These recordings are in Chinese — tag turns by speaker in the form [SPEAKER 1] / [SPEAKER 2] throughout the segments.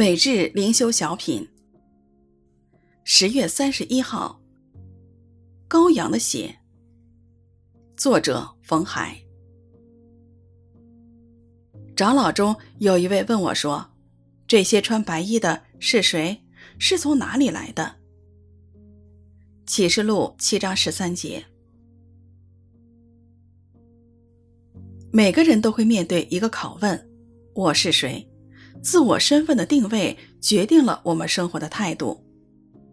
[SPEAKER 1] 每日灵修小品，十月三十一号，羔羊的血。作者冯海。长老中有一位问我说：“这些穿白衣的是谁？是从哪里来的？”启示录七章十三节。每个人都会面对一个拷问：我是谁？自我身份的定位决定了我们生活的态度。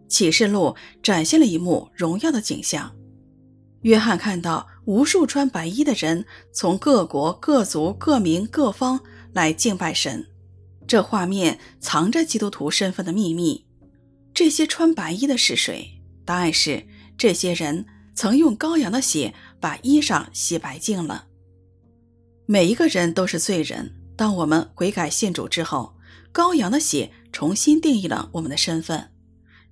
[SPEAKER 1] 启示录展现了一幕荣耀的景象。约翰看到无数穿白衣的人从各国、各族、各民、各方来敬拜神。这画面藏着基督徒身份的秘密。这些穿白衣的是谁？答案是：这些人曾用羔羊的血把衣裳洗白净了。每一个人都是罪人。当我们悔改信主之后，羔羊的血重新定义了我们的身份。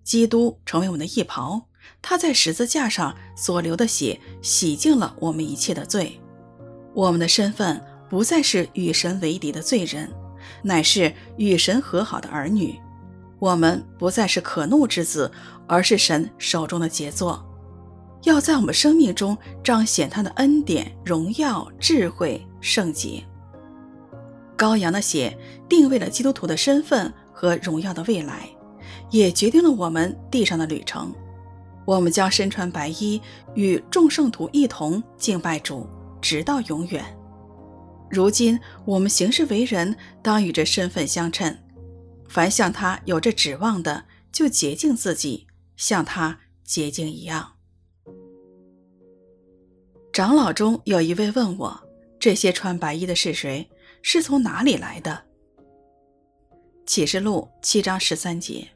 [SPEAKER 1] 基督成为我们的义袍，他在十字架上所流的血洗净了我们一切的罪。我们的身份不再是与神为敌的罪人，乃是与神和好的儿女。我们不再是可怒之子，而是神手中的杰作，要在我们生命中彰显他的恩典、荣耀、智慧、圣洁。羔羊的血定位了基督徒的身份和荣耀的未来，也决定了我们地上的旅程。我们将身穿白衣，与众圣徒一同敬拜主，直到永远。如今我们行事为人，当与这身份相称。凡向他有着指望的，就洁净自己，像他洁净一样。长老中有一位问我：这些穿白衣的是谁？是从哪里来的？启示录七章十三节。